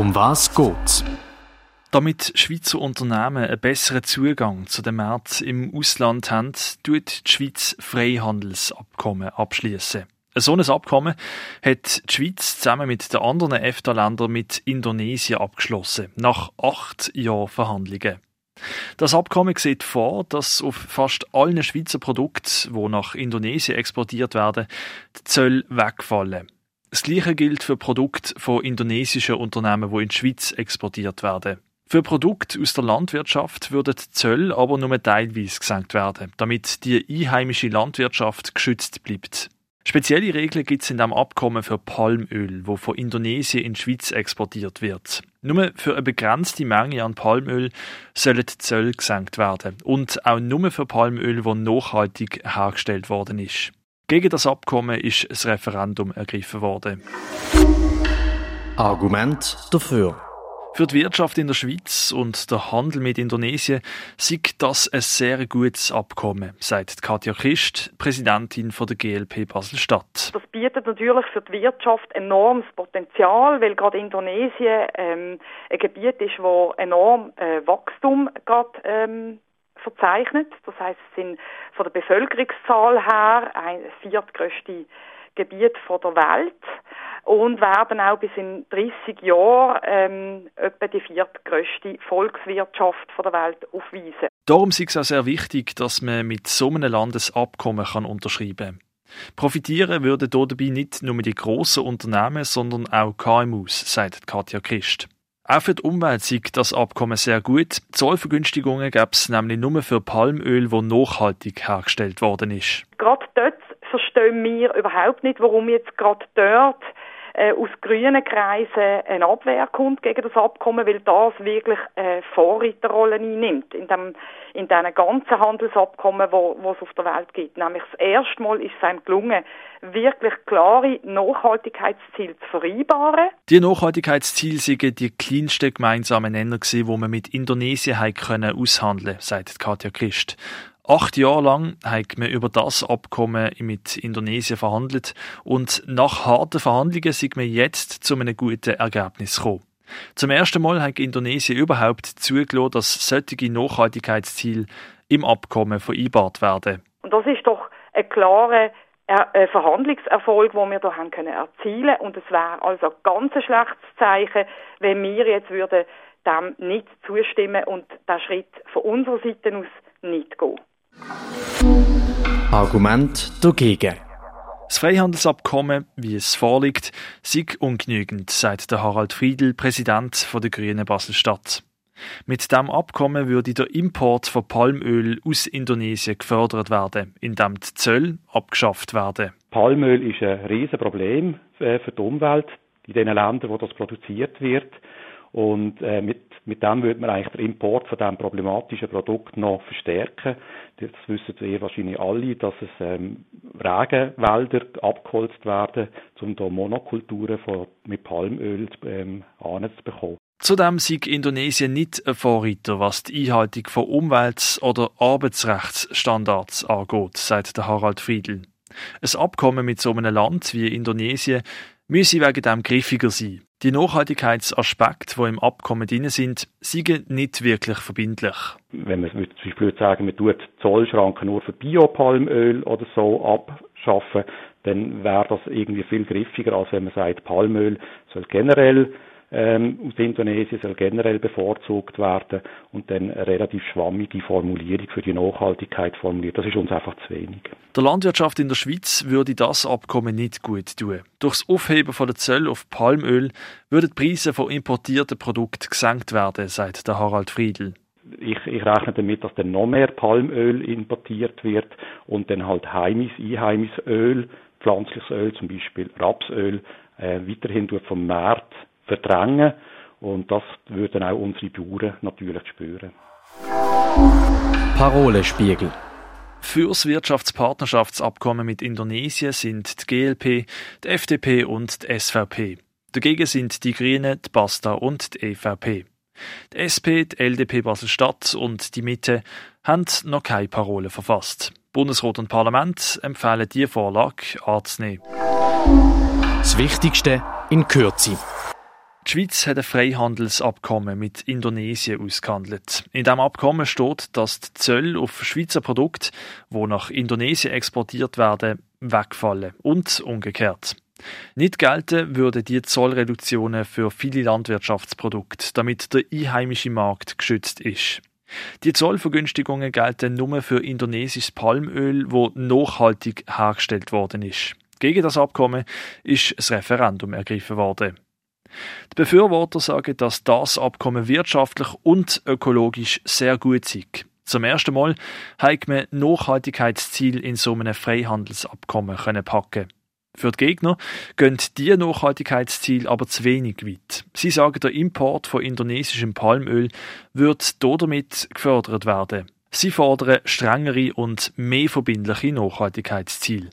Um was geht's? Damit Schweizer Unternehmen einen besseren Zugang zu den Märkten im Ausland haben, tut die Schweiz Freihandelsabkommen abschließen. Ein solches Abkommen hat die Schweiz zusammen mit den anderen EFTA-Ländern mit Indonesien abgeschlossen, nach acht Jahren Verhandlungen. Das Abkommen sieht vor, dass auf fast allen Schweizer Produkten, die nach Indonesien exportiert werden, die Zölle wegfallen. Das Gleiche gilt für Produkte von indonesischen Unternehmen, die in die Schweiz exportiert werden. Für Produkte aus der Landwirtschaft würden die Zölle aber nur teilweise gesenkt werden, damit die einheimische Landwirtschaft geschützt bleibt. Spezielle Regeln gibt es in diesem Abkommen für Palmöl, wo von Indonesien in die Schweiz exportiert wird. Nur für eine begrenzte Menge an Palmöl sollen die Zölle gesenkt werden und auch nur für Palmöl, das nachhaltig hergestellt worden ist. Gegen das Abkommen ist das Referendum ergriffen worden. Argument dafür. Für die Wirtschaft in der Schweiz und der Handel mit Indonesien sieht das ein sehr gutes Abkommen, sagt Katja Christ, Präsidentin von der GLP Basel-Stadt. Das bietet natürlich für die Wirtschaft enormes Potenzial, weil gerade Indonesien ähm, ein Gebiet ist, wo enorm äh, Wachstum gerade ähm, verzeichnet. Das heißt, es sind von der Bevölkerungszahl her ein viertgrößte Gebiet von der Welt und werden auch bis in 30 Jahren ähm, etwa die viertgrößte Volkswirtschaft von der Welt aufweisen. Darum ist es auch sehr wichtig, dass man mit so einem Landesabkommen kann unterschreiben kann. Profitieren würden dabei nicht nur die grossen Unternehmen, sondern auch KMUs, sagt Katja Christ. Auch für die Umwelt sieht das Abkommen sehr gut. Zollvergünstigungen gäbe es nämlich nur für Palmöl, das nachhaltig hergestellt worden ist. Gerade dort verstehen wir überhaupt nicht, warum jetzt gerade dort äh, aus grünen Kreisen eine Abwehr kommt gegen das Abkommen, weil das wirklich äh, Vorreiterrolle einnimmt in dem in diesen ganzen Handelsabkommen, wo, es auf der Welt gibt. Nämlich das erste Mal ist es einem gelungen, wirklich klare Nachhaltigkeitsziele zu vereinbaren. Die Nachhaltigkeitsziele sind die kleinsten gemeinsamen Nenner wo man mit Indonesien können aushandeln, sagt Katja Christ. Acht Jahre lang hat man über das Abkommen mit Indonesien verhandelt und nach harten Verhandlungen sind wir jetzt zu einem guten Ergebnis gekommen. Zum ersten Mal hat Indonesien überhaupt zugelassen, dass solche Nachhaltigkeitsziele im Abkommen vereinbart werden. Und das ist doch ein klarer äh, Verhandlungserfolg, den wir hier haben können erzielen und es wäre also ein ganz schlechtes Zeichen, wenn wir jetzt würden dem nicht zustimmen und den Schritt von unserer Seite aus nicht gehen. Argument dagegen. Das Freihandelsabkommen, wie es vorliegt, sei ungenügend, sagt der Harald Friedl, Präsident der Grünen Basel-Stadt. Mit dem Abkommen würde der Import von Palmöl aus Indonesien gefördert werden, indem die Zölle abgeschafft werden. Palmöl ist ein Riesenproblem äh, für die Umwelt in den Ländern, wo das produziert wird. Und äh, mit, mit dem würde man eigentlich den Import von diesem problematischen Produkt noch verstärken. Das wissen wir wahrscheinlich alle, dass es ähm, Regenwälder abgeholzt werden, um da Monokulturen von, mit Palmöl ähm, anzubekommen. Zudem sieht Indonesien nicht ein Vorreiter, was die Einhaltung von Umwelts- oder Arbeitsrechtsstandards angeht, sagt der Harald Friedl. Ein Abkommen mit so einem Land wie Indonesien müsse wegen dem griffiger sein. Die Nachhaltigkeitsaspekte, die im Abkommen drin sind, sind nicht wirklich verbindlich. Wenn man zum Beispiel sagen, man tut Zollschranken nur für Biopalmöl oder so abschaffen, dann wäre das irgendwie viel griffiger, als wenn man sagt, Palmöl soll generell ähm, aus Indonesien soll generell bevorzugt werden und dann eine relativ schwammige Formulierung für die Nachhaltigkeit formuliert. Das ist uns einfach zu wenig. Der Landwirtschaft in der Schweiz würde das Abkommen nicht gut tun. Durch das Aufheben von der Zölle auf Palmöl würden die Preise von importierten Produkten gesenkt werden, sagt der Harald Friedl. Ich, ich, rechne damit, dass dann noch mehr Palmöl importiert wird und dann halt heimisch, einheimisches Öl, pflanzliches Öl, zum Beispiel Rapsöl, äh, weiterhin vom Markt verdrängen. Und das würden auch unsere Bauern natürlich spüren. Parolespiegel. Für das Wirtschaftspartnerschaftsabkommen mit Indonesien sind die GLP, die FDP und die SVP. Dagegen sind die Grünen, die Basta und die EVP. Die SP, die LDP Basel-Stadt und die Mitte haben noch keine Parole verfasst. Bundesrat und Parlament empfehlen die Vorlage anzunehmen. Das Wichtigste in Kürze. Die Schweiz hat ein Freihandelsabkommen mit Indonesien ausgehandelt. In diesem Abkommen steht, dass die Zölle auf Schweizer Produkte, die nach Indonesien exportiert werden, wegfallen und umgekehrt. Nicht gelten würden die Zollreduktionen für viele Landwirtschaftsprodukte, damit der einheimische Markt geschützt ist. Die Zollvergünstigungen gelten nur für indonesisches Palmöl, wo nachhaltig hergestellt worden ist. Gegen das Abkommen ist das Referendum ergriffen worden. Die Befürworter sagen, dass das Abkommen wirtschaftlich und ökologisch sehr gut ist. Zum ersten Mal hat man Nachhaltigkeitsziel in so einem Freihandelsabkommen können packen. Für die Gegner gehen diese Nachhaltigkeitsziele aber zu wenig weit. Sie sagen, der Import von indonesischem Palmöl wird damit gefördert werden. Sie fordern strengere und mehr verbindliche Nachhaltigkeitsziele.